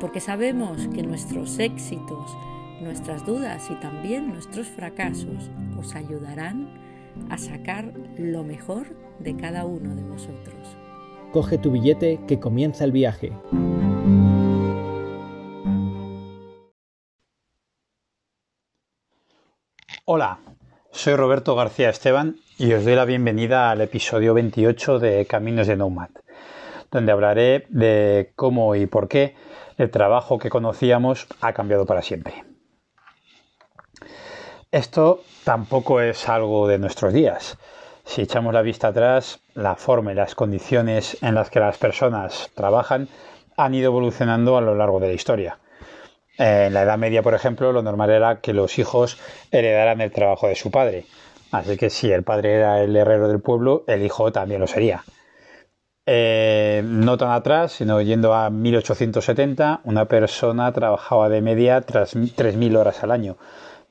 porque sabemos que nuestros éxitos, nuestras dudas y también nuestros fracasos os ayudarán a sacar lo mejor de cada uno de vosotros. Coge tu billete que comienza el viaje. Hola, soy Roberto García Esteban y os doy la bienvenida al episodio 28 de Caminos de Nomad, donde hablaré de cómo y por qué el trabajo que conocíamos ha cambiado para siempre. Esto tampoco es algo de nuestros días. Si echamos la vista atrás, la forma y las condiciones en las que las personas trabajan han ido evolucionando a lo largo de la historia. En la Edad Media, por ejemplo, lo normal era que los hijos heredaran el trabajo de su padre. Así que si el padre era el herrero del pueblo, el hijo también lo sería. Eh, no tan atrás, sino yendo a 1870, una persona trabajaba de media 3.000 horas al año,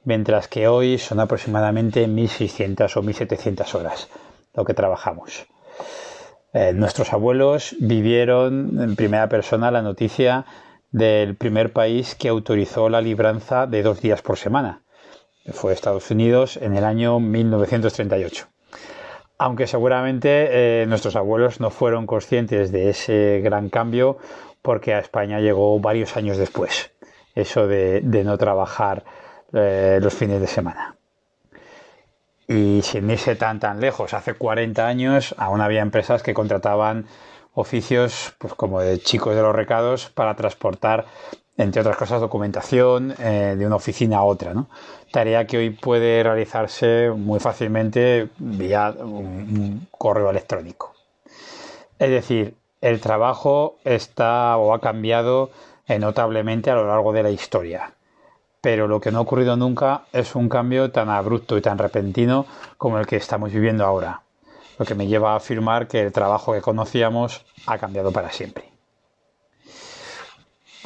mientras que hoy son aproximadamente 1.600 o 1.700 horas lo que trabajamos. Eh, nuestros abuelos vivieron en primera persona la noticia del primer país que autorizó la libranza de dos días por semana. Fue Estados Unidos en el año 1938 aunque seguramente eh, nuestros abuelos no fueron conscientes de ese gran cambio porque a España llegó varios años después, eso de, no trabajar eh, los fines de semana. Y sin irse tan tan lejos, hace 40 años aún había empresas que contrataban oficios pues, como de chicos de los recados para transportar entre otras cosas, documentación eh, de una oficina a otra. ¿no? Tarea que hoy puede realizarse muy fácilmente vía un, correo electrónico. Es decir, el trabajo está o ha cambiado notablemente a lo largo de la historia. Pero lo que no ha ocurrido nunca es un cambio tan abrupto y tan repentino como el que estamos viviendo ahora. Lo que me lleva a afirmar que el trabajo que conocíamos ha cambiado para siempre.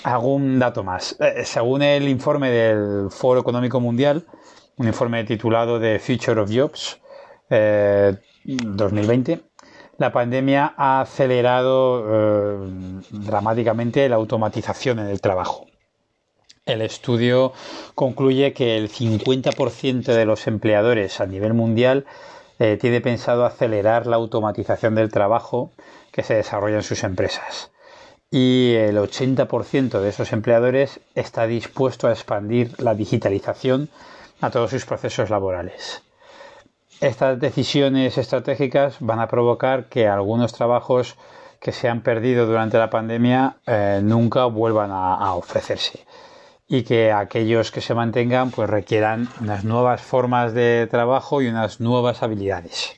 Algún dato más. Eh, según el informe del Foro Económico Mundial, un informe titulado The Future of Jobs 2020, eh, la pandemia ha acelerado eh, dramáticamente la automatización en el trabajo. El estudio concluye que el 50% de los empleadores a nivel mundial tiene pensado acelerar la automatización del trabajo que se desarrolla en sus empresas y el 80% de esos empleadores está dispuesto a expandir la digitalización a todos sus procesos laborales. Estas decisiones estratégicas van a provocar que algunos trabajos que se han perdido durante la pandemia eh, nunca vuelvan a, ofrecerse y que aquellos que se mantengan pues requieran unas nuevas formas de trabajo y unas nuevas habilidades.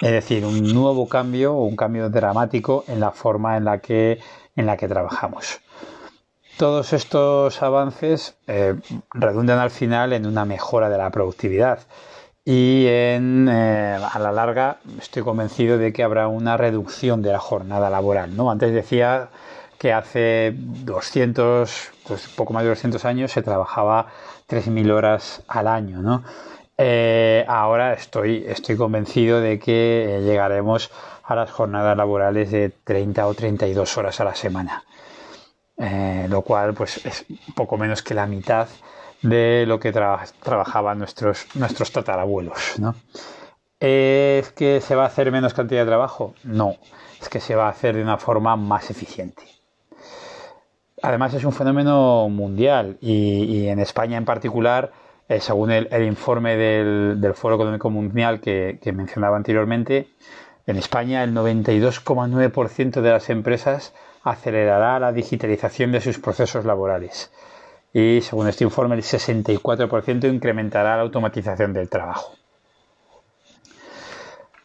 Es decir, un nuevo cambio o un cambio dramático en la forma en la que en la que trabajamos. Todos estos avances eh, redundan al final en una mejora de la productividad y eh, a la larga estoy convencido de que habrá una reducción de la jornada laboral. ¿no? Antes decía que hace 200, pues poco más de 200 años se trabajaba 3.000 horas al año. ¿no? Eh, ahora estoy, estoy convencido de que llegaremos a las jornadas laborales de 30 o 32 horas a la semana. Eh, lo cual pues es poco menos que la mitad de lo que trabajaban nuestros, nuestros tatarabuelos. ¿no? ¿Es que se va a hacer menos cantidad de trabajo? No, es que se va a hacer de una forma más eficiente. Además es un fenómeno mundial y, en España en particular, eh, según el, informe del, Foro Económico Mundial que mencionaba anteriormente, en España, el 92,9% de las empresas acelerará la digitalización de sus procesos laborales. Y según este informe, el 64% incrementará la automatización del trabajo.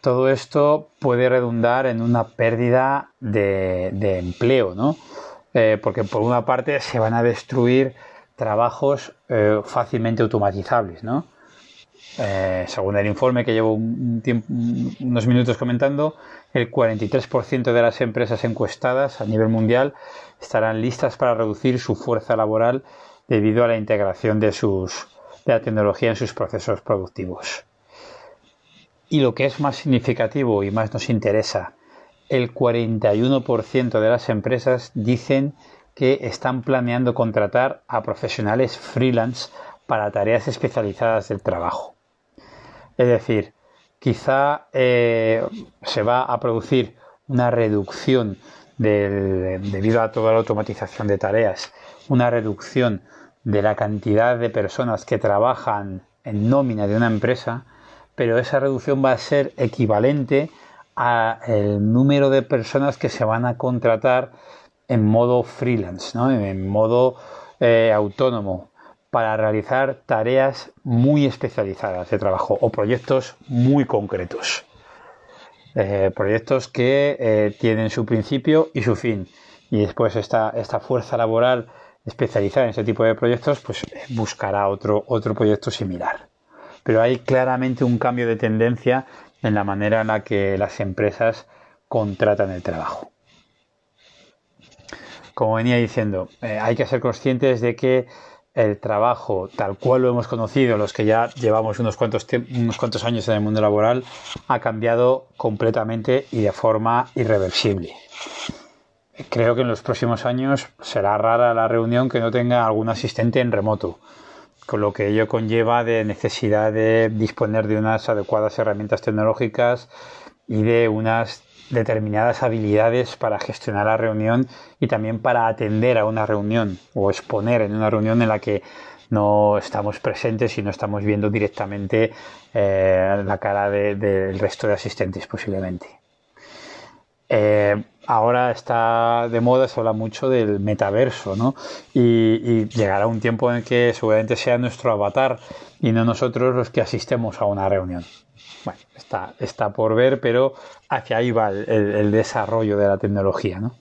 Todo esto puede redundar en una pérdida de, empleo, ¿no? Eh, porque por una parte se van a destruir trabajos eh, fácilmente automatizables, ¿no? Eh, según el informe que llevo unos minutos comentando, el 43% de las empresas encuestadas a nivel mundial estarán listas para reducir su fuerza laboral debido a la integración de, sus, de la tecnología en sus procesos productivos. Y lo que es más significativo y más nos interesa, el 41% de las empresas dicen que están planeando contratar a profesionales freelance para tareas especializadas del trabajo. Es decir, quizá eh, se va a producir una reducción debido a toda la automatización de tareas, una reducción de la cantidad de personas que trabajan en nómina de una empresa, pero esa reducción va a ser equivalente al número de personas que se van a contratar en modo freelance, en modo eh, autónomo, para realizar tareas muy especializadas de trabajo o proyectos muy concretos. Eh, proyectos que eh, tienen su principio y su fin. Y después esta, esta fuerza laboral especializada en ese tipo de proyectos, pues buscará otro, otro proyecto similar. Pero hay claramente un cambio de tendencia en la manera en la que las empresas contratan el trabajo. Como venía diciendo, eh, hay que ser conscientes de que el trabajo tal cual lo hemos conocido, los que ya llevamos unos cuantos, años en el mundo laboral, ha cambiado completamente y de forma irreversible. Creo que en los próximos años será rara la reunión que no tenga algún asistente en remoto, con lo que ello conlleva de necesidad de disponer de unas adecuadas herramientas tecnológicas y de unas determinadas habilidades para gestionar la reunión y también para atender a una reunión o exponer en una reunión en la que no estamos presentes y no estamos viendo directamente eh, la cara del resto de asistentes posiblemente. Eh, ahora está de moda, se habla mucho del metaverso, ¿no? Y, llegará un tiempo en que seguramente sea nuestro avatar y no nosotros los que asistemos a una reunión. Bueno, está, está por ver, pero hacia ahí va el, desarrollo de la tecnología. ¿no?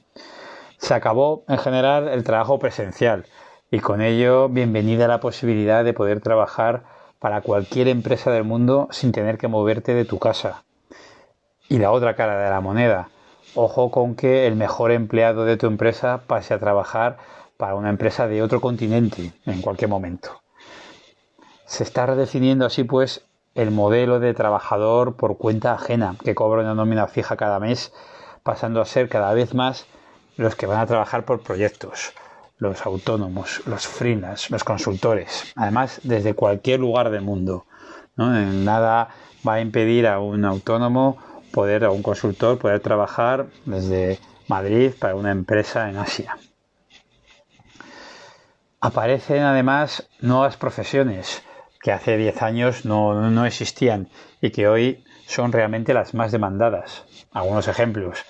Se acabó en general el trabajo presencial y con ello bienvenida la posibilidad de poder trabajar para cualquier empresa del mundo sin tener que moverte de tu casa. Y la otra cara de la moneda, ojo con que el mejor empleado de tu empresa pase a trabajar para una empresa de otro continente en cualquier momento. Se está redefiniendo así pues el modelo de trabajador por cuenta ajena que cobra una nómina fija cada mes, pasando a ser cada vez más los que van a trabajar por proyectos, los autónomos, los freelance, los consultores, además desde cualquier lugar del mundo. Nada va a impedir a un autónomo poder, a un consultor, poder trabajar desde Madrid para una empresa en Asia. Aparecen además nuevas profesiones, que hace 10 años no, existían y que hoy son realmente las más demandadas. Algunos ejemplos,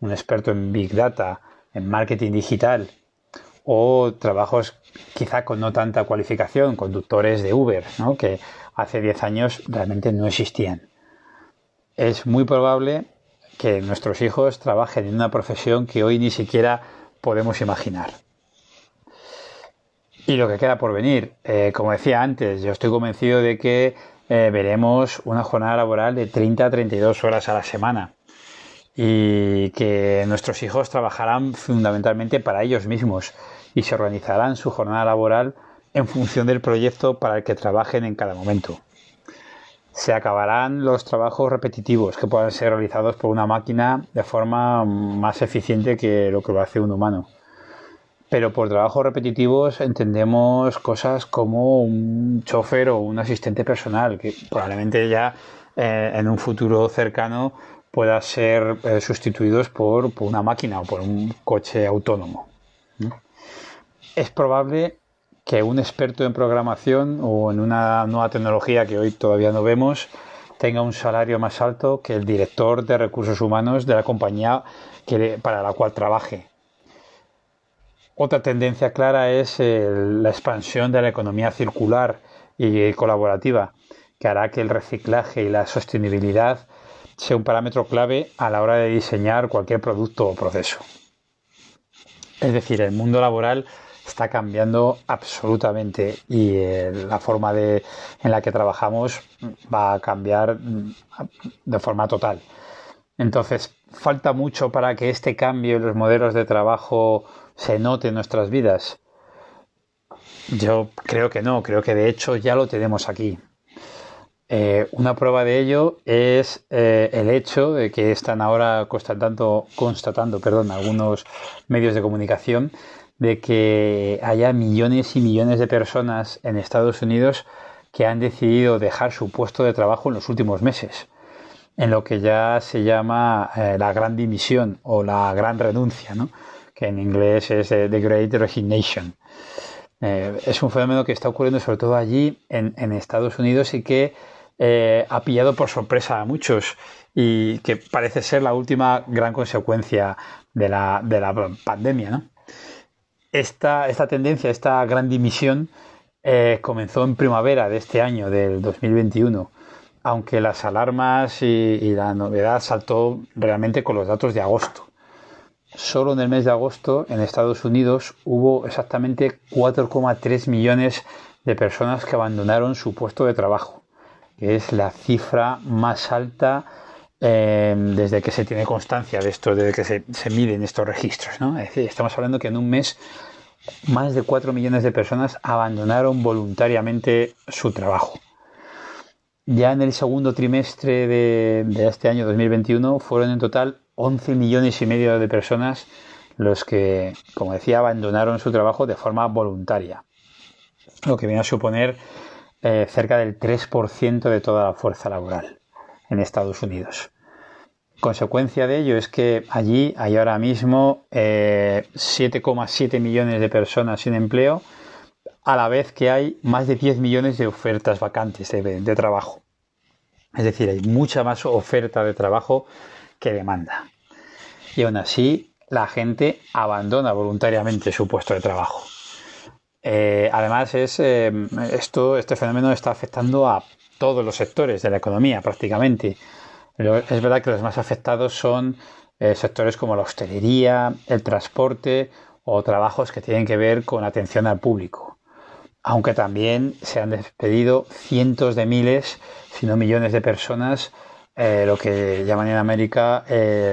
un experto en Big Data, en marketing digital o trabajos quizá con no tanta cualificación, conductores de Uber, que hace 10 años realmente no existían. Es muy probable que nuestros hijos trabajen en una profesión que hoy ni siquiera podemos imaginar. Y lo que queda por venir, eh, como decía antes, yo estoy convencido de que eh, veremos una jornada laboral de 30 a 32 horas a la semana y que nuestros hijos trabajarán fundamentalmente para ellos mismos y se organizarán su jornada laboral en función del proyecto para el que trabajen en cada momento. Se acabarán los trabajos repetitivos que puedan ser realizados por una máquina de forma más eficiente que lo que lo hace un humano. Pero por trabajos repetitivos entendemos cosas como un chofer o un asistente personal, que probablemente ya eh, en un futuro cercano pueda ser eh, sustituidos por, una máquina o por un coche autónomo. Es probable que un experto en programación o en una nueva tecnología que hoy todavía no vemos tenga un salario más alto que el director de recursos humanos de la compañía para la cual trabaje. Otra tendencia clara es la expansión de la economía circular y colaborativa, que hará que el reciclaje y la sostenibilidad sea un parámetro clave a la hora de diseñar cualquier producto o proceso. Es decir, el mundo laboral está cambiando absolutamente y eh, la forma de, en la que trabajamos va a cambiar mm, de forma total. Entonces, falta mucho para que este cambio en los modelos de trabajo se note en nuestras vidas. Yo creo que no, creo que de hecho ya lo tenemos aquí. Eh, una prueba de ello es eh, el hecho de que están ahora constatando, constatando perdón, algunos medios de comunicación de que haya millones y millones de personas en Estados Unidos que han decidido dejar su puesto de trabajo en los últimos meses, en lo que ya se llama eh, la gran dimisión o la gran renuncia, ¿no? En inglés es The Great Resignation. es un fenómeno que está ocurriendo sobre todo allí en, Estados Unidos y que eh, ha pillado por sorpresa a muchos y que parece ser la última gran consecuencia de la, de la pandemia. Esta, esta, tendencia, esta gran dimisión, eh, comenzó en primavera de este año, del 2021, aunque las alarmas y, y, la novedad saltó realmente con los datos de agosto. Solo en el mes de agosto en Estados Unidos hubo exactamente 4,3 millones de personas que abandonaron su puesto de trabajo que es la cifra más alta eh, desde que se tiene constancia de esto, desde que se, miden estos registros. Es decir, estamos hablando que en un mes más de 4 millones de personas abandonaron voluntariamente su trabajo. Ya en el segundo trimestre de, este año 2021 fueron en total 11 millones y medio de personas los que, como decía, abandonaron su trabajo de forma voluntaria. Lo que viene a suponer eh, cerca del 3% de toda la fuerza laboral en Estados Unidos. Consecuencia de ello es que allí hay ahora mismo 7,7 eh, millones de personas sin empleo, a la vez que hay más de 10 millones de ofertas vacantes de trabajo. Es decir, hay mucha más oferta de trabajo que demanda. Y aún así, la gente abandona voluntariamente su puesto de trabajo. Eh, además, es, eh, esto, este fenómeno está afectando a todos los sectores de la economía prácticamente. es verdad que los más afectados son eh, sectores como la hostelería, el transporte o trabajos que tienen que ver con atención al público. Aunque también se han despedido cientos de miles, si no millones de personas, lo que llaman en América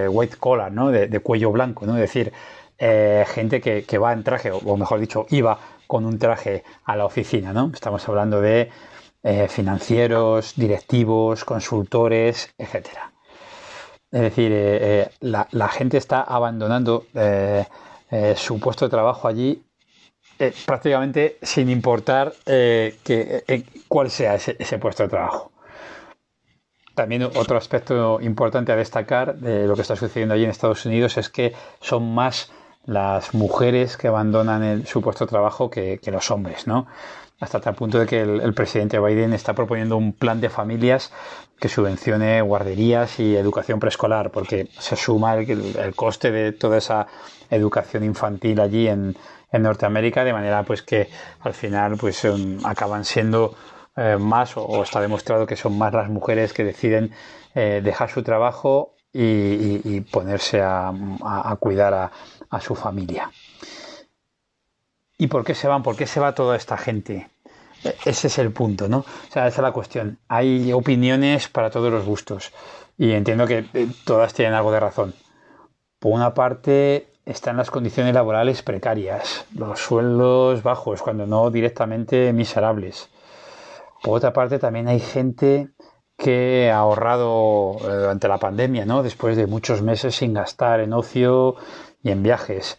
white collar, ¿no? de, cuello blanco, ¿no? es decir, gente que, va en traje, o mejor dicho, iba con un traje a la oficina, ¿no? Estamos hablando de eh, financieros, directivos, consultores, etcétera. Es decir, eh, eh, la, gente está abandonando su puesto de trabajo allí prácticamente sin importar cuál sea ese, puesto de trabajo. También otro aspecto importante a destacar de lo que está sucediendo allí en Estados Unidos es que son más las mujeres que abandonan el, su puesto de trabajo que, los hombres, ¿no? Hasta tal punto de que el, presidente Biden está proponiendo un plan de familias que subvencione guarderías y educación preescolar, porque se suma el, coste de toda esa educación infantil allí en, Norteamérica, de manera pues que al final pues acaban siendo eh, más o, está demostrado que son más las mujeres que deciden eh, dejar su trabajo y, ponerse a, cuidar a, su familia. ¿Y por qué se van? ¿Por qué se va toda esta gente? E, ese es el punto, ¿no? O sea, esa es la cuestión. Hay opiniones para todos los gustos y entiendo que eh, todas tienen algo de razón. Por una parte están las condiciones laborales precarias, los sueldos bajos, cuando no directamente miserables. Por otra parte también hay gente que ha ahorrado eh, durante la pandemia, ¿no? Después de muchos meses sin gastar en ocio y en viajes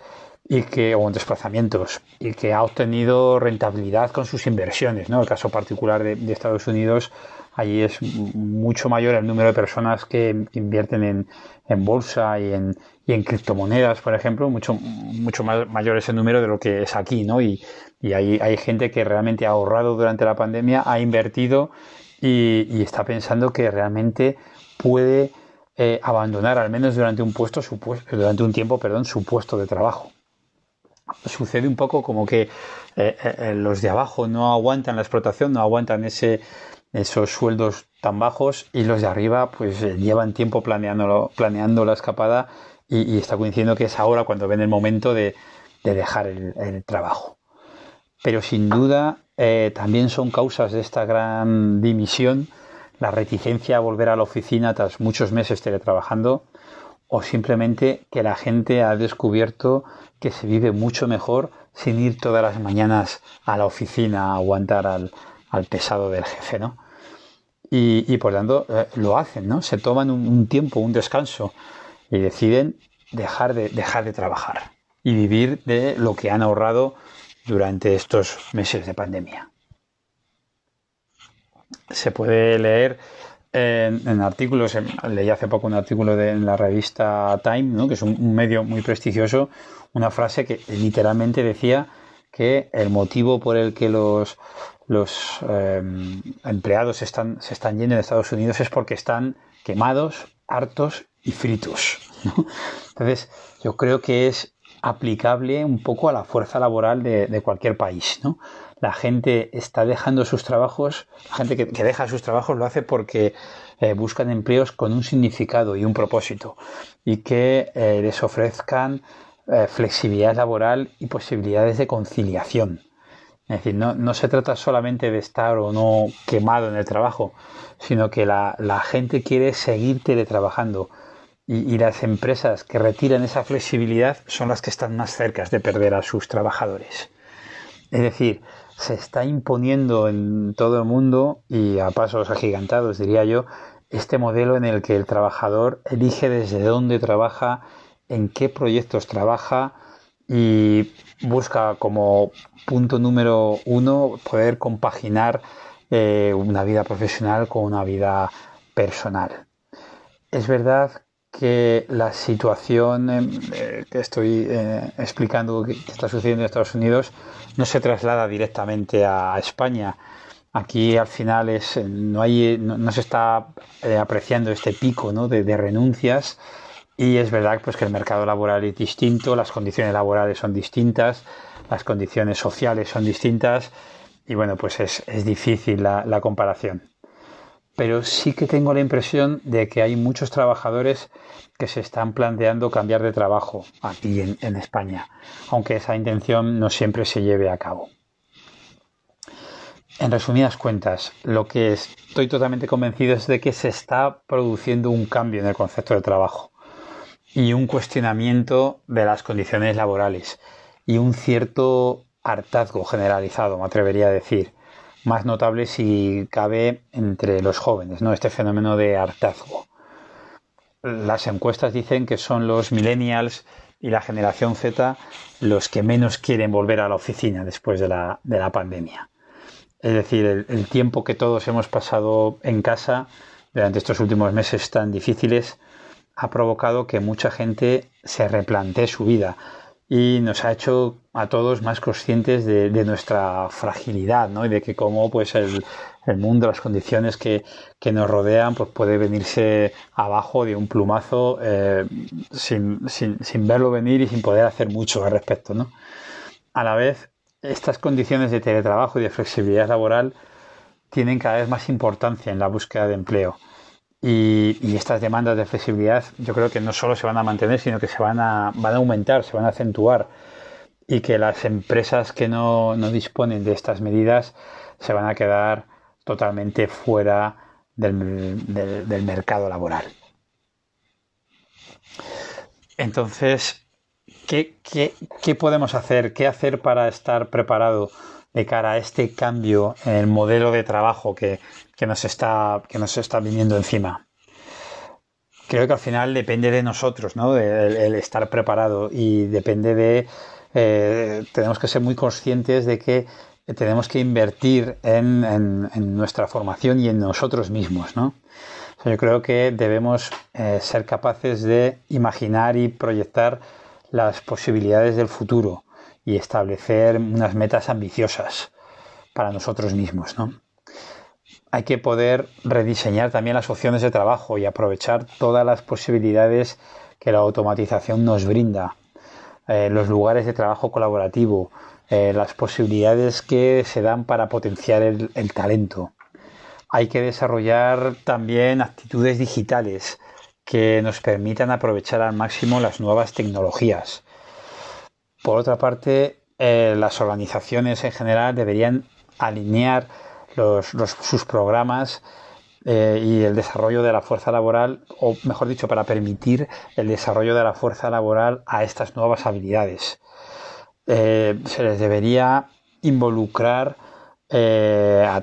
y que o en desplazamientos y que ha obtenido rentabilidad con sus inversiones, ¿no? El caso particular de, Estados Unidos allí es mucho mayor el número de personas que invierten en, en bolsa y en, y en criptomonedas, por ejemplo, mucho, mucho más mayor ese número de lo que es aquí, ¿no? Y, y hay, hay gente que realmente ha ahorrado durante la pandemia, ha invertido y, está pensando que realmente puede eh, abandonar al menos durante un puesto su durante un tiempo perdón su puesto de trabajo sucede un poco como que eh, eh, los de abajo no aguantan la explotación no aguantan ese esos sueldos tan bajos y los de arriba pues llevan tiempo planeando planeando la escapada y, está coincidiendo que es ahora cuando ven el momento de, dejar el trabajo. Pero sin duda eh, también son causas de esta gran dimisión la reticencia a volver a la oficina tras muchos meses teletrabajando o simplemente que la gente ha descubierto que se vive mucho mejor sin ir todas las mañanas a la oficina a aguantar al, pesado del jefe, ¿no? Y, por tanto eh, lo hacen, ¿no? Se toman un, tiempo, un descanso y deciden dejar de, dejar de trabajar y vivir de lo que han ahorrado durante estos meses de pandemia. Se puede leer en, artículos, leí hace poco un artículo de, en la revista Time, ¿no? que es un, medio muy prestigioso, una frase que literalmente decía que el motivo por el que los, los em, empleados están, se están yendo de Estados Unidos es porque están quemados, hartos y fritos. Entonces, yo creo que es aplicable un poco a la fuerza laboral de, de cualquier país. ¿no? La gente está dejando sus trabajos, la gente que, deja sus trabajos lo hace porque eh, buscan empleos con un significado y un propósito y que eh, les ofrezcan eh, flexibilidad laboral y posibilidades de conciliación. Es decir, no, se trata solamente de estar o no quemado en el trabajo, sino que la, gente quiere seguir teletrabajando y, y las empresas que retiran esa flexibilidad son las que están más cerca de perder a sus trabajadores. Es decir, se está imponiendo en todo el mundo y a pasos agigantados, diría yo, este modelo en el que el trabajador elige desde dónde trabaja, en qué proyectos trabaja y busca como punto número uno poder compaginar eh, una vida profesional con una vida personal. Es verdad que la situación eh, que estoy eh, explicando que está sucediendo en Estados Unidos no se traslada directamente a España. Aquí al final es, no, hay, no, se está eh, apreciando este pico de, renuncias. Y es verdad pues, que el mercado laboral es distinto, las condiciones laborales son distintas, las condiciones sociales son distintas. Y bueno, pues es, difícil la comparación pero sí que tengo la impresión de que hay muchos trabajadores que se están planteando cambiar de trabajo aquí en, España, aunque esa intención no siempre se lleve a cabo. En resumidas cuentas, lo que estoy totalmente convencido es de que se está produciendo un cambio en el concepto de trabajo y un cuestionamiento de las condiciones laborales y un cierto hartazgo generalizado, me atrevería a decir, más notable si cabe entre los jóvenes, ¿no? Este fenómeno de hartazgo. Las encuestas dicen que son los millennials y la generación Z los que menos quieren volver a la oficina después de la, pandemia. Es decir, el, el, tiempo que todos hemos pasado en casa durante estos últimos meses tan difíciles ha provocado que mucha gente se replantee su vida, y nos ha hecho a todos más conscientes de, nuestra fragilidad ¿no? y de que cómo pues el, mundo, las condiciones que, nos rodean pues puede venirse abajo de un plumazo eh, sin, verlo venir y sin poder hacer mucho al respecto. ¿no? A la vez, estas condiciones de teletrabajo y de flexibilidad laboral tienen cada vez más importancia en la búsqueda de empleo. Y, estas demandas de flexibilidad yo creo que no solo se van a mantener, sino que se van a, van a aumentar, se van a acentuar y que las empresas que no, disponen de estas medidas se van a quedar totalmente fuera del, mercado laboral. Entonces, ¿qué, ¿qué, podemos hacer? ¿Qué hacer para estar preparado de cara a este cambio en el modelo de trabajo que, que nos está, que nos está viniendo encima. Creo que al final depende de nosotros, ¿no? El, estar preparado y depende de... Eh, tenemos que ser muy conscientes de que tenemos que invertir en, nuestra formación y en nosotros mismos, ¿no? yo creo que debemos eh, ser capaces de imaginar y proyectar las posibilidades del futuro y establecer unas metas ambiciosas para nosotros mismos, ¿no? Hay que poder rediseñar también las opciones de trabajo y aprovechar todas las posibilidades que la automatización nos brinda, eh, los lugares de trabajo colaborativo, eh, las posibilidades que se dan para potenciar el, talento. Hay que desarrollar también actitudes digitales que nos permitan aprovechar al máximo las nuevas tecnologías. Por otra parte, eh, las organizaciones en general deberían alinear sus programas eh, y el desarrollo de la fuerza laboral, o mejor dicho, para permitir el desarrollo de la fuerza laboral a estas nuevas habilidades. Eh, se les debería involucrar a,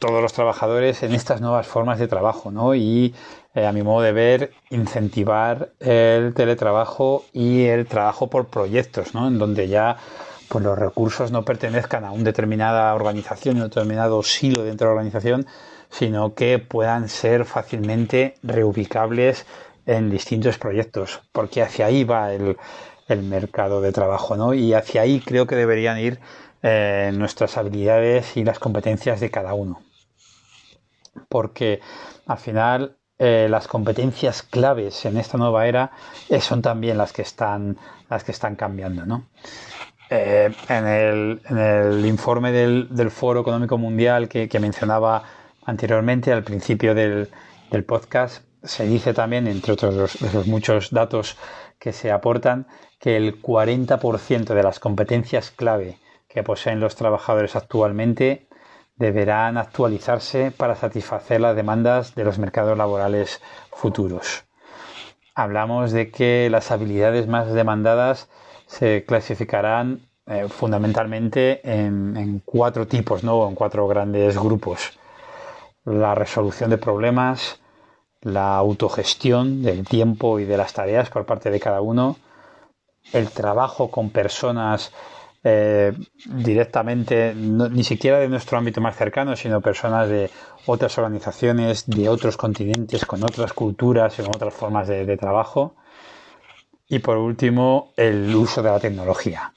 todos los trabajadores en estas nuevas formas de trabajo, ¿no? Y a mi modo de ver, incentivar el teletrabajo y el trabajo por proyectos, ¿no? En donde ya pues los recursos no pertenezcan a una determinada organización, un determinado silo dentro de la organización, sino que puedan ser fácilmente reubicables en distintos proyectos, porque hacia ahí va el, mercado de trabajo, ¿no? Y hacia ahí creo que deberían ir eh, nuestras habilidades y las competencias de cada uno. Porque al final eh, las competencias claves en esta nueva era eh, son también las que están, las que están cambiando, ¿no? Eh, en, el, informe del, Foro Económico Mundial que, mencionaba anteriormente al principio del, podcast, se dice también, entre otros de los muchos datos que se aportan, que el 40% de las competencias clave que poseen los trabajadores actualmente deberán actualizarse para satisfacer las demandas de los mercados laborales futuros. Hablamos de que las habilidades más demandadas se clasificarán eh, fundamentalmente en, cuatro tipos, ¿no? en cuatro grandes grupos. La resolución de problemas, la autogestión del tiempo y de las tareas por parte de cada uno, el trabajo con personas eh, directamente, ni siquiera de nuestro ámbito más cercano, sino personas de otras organizaciones, de otros continentes, con otras culturas y con otras formas de trabajo y por último, el uso de la tecnología.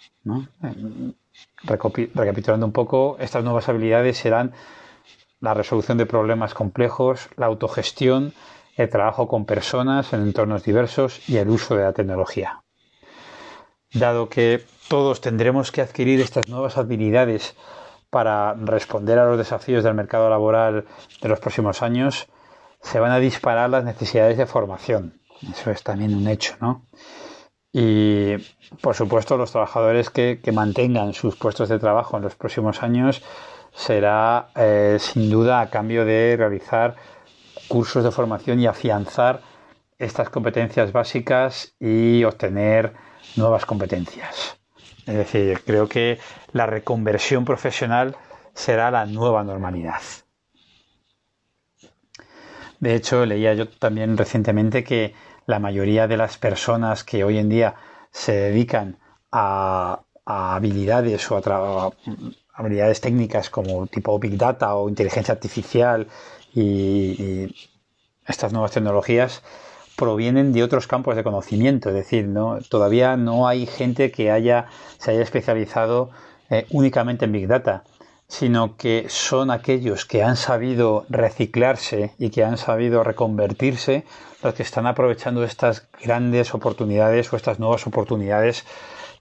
Recapitulando un poco, estas nuevas habilidades serán la resolución de problemas complejos, la autogestión, el trabajo con personas en entornos diversos y el uso de la tecnología. Dado que todos tendremos que adquirir estas nuevas habilidades para responder a los desafíos del mercado laboral de los próximos años, se van a disparar las necesidades de formación. Eso es también un hecho, ¿no? Y, por supuesto, los trabajadores que, mantengan sus puestos de trabajo en los próximos años será, eh, sin duda, a cambio de realizar cursos de formación y afianzar estas competencias básicas y obtener nuevas competencias. Es decir, creo que la reconversión profesional será la nueva normalidad. De hecho, leía yo también recientemente que la mayoría de las personas que hoy en día se dedican a, habilidades o a, habilidades técnicas como tipo Big Data o inteligencia artificial y, estas nuevas tecnologías provienen de otros campos de conocimiento, es decir, ¿no? todavía no hay gente que haya, se haya especializado eh, únicamente en Big Data sino que son aquellos que han sabido reciclarse y que han sabido reconvertirse los que están aprovechando estas grandes oportunidades o estas nuevas oportunidades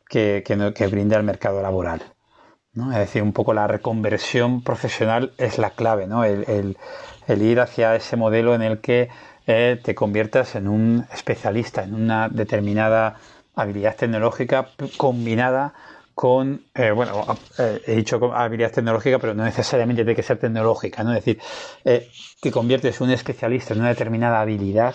que, brinda el mercado laboral. Es decir, un poco la reconversión profesional es la clave, ¿no? el, ir hacia ese modelo en el que eh, te conviertas en un especialista, en una determinada habilidad tecnológica combinada con, eh, bueno, eh, he dicho habilidad tecnológica, pero no necesariamente tiene que ser tecnológica, ¿no? Es decir, eh, te conviertes en un especialista en una determinada habilidad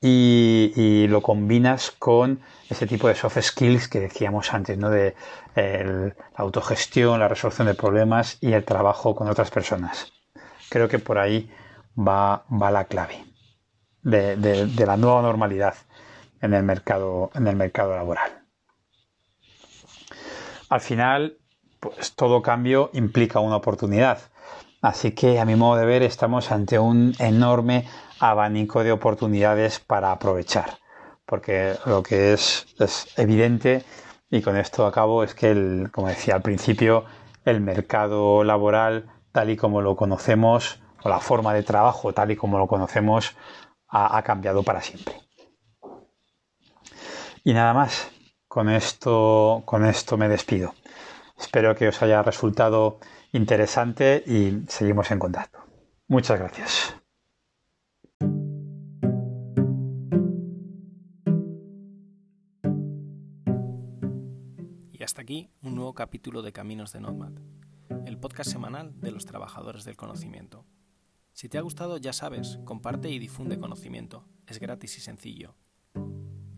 y, lo combinas con ese tipo de soft skills que decíamos antes, ¿no? De la autogestión, la resolución de problemas y el trabajo con otras personas. Creo que por ahí va, va la clave de, de la nueva normalidad en el mercado, en el mercado laboral. Al final, pues todo cambio implica una oportunidad. Así que a mi modo de ver estamos ante un enorme abanico de oportunidades para aprovechar. Porque lo que es, evidente, y con esto acabo, es que, como decía al principio, el mercado laboral, tal y como lo conocemos, o la forma de trabajo, tal y como lo conocemos, ha cambiado para siempre. Y nada más. Con esto, con esto me despido. Espero que os haya resultado interesante y seguimos en contacto. Muchas gracias. Y hasta aquí un nuevo capítulo de Caminos de Nomad, el podcast semanal de los trabajadores del conocimiento. Si te ha gustado, ya sabes, comparte y difunde conocimiento. Es gratis y sencillo.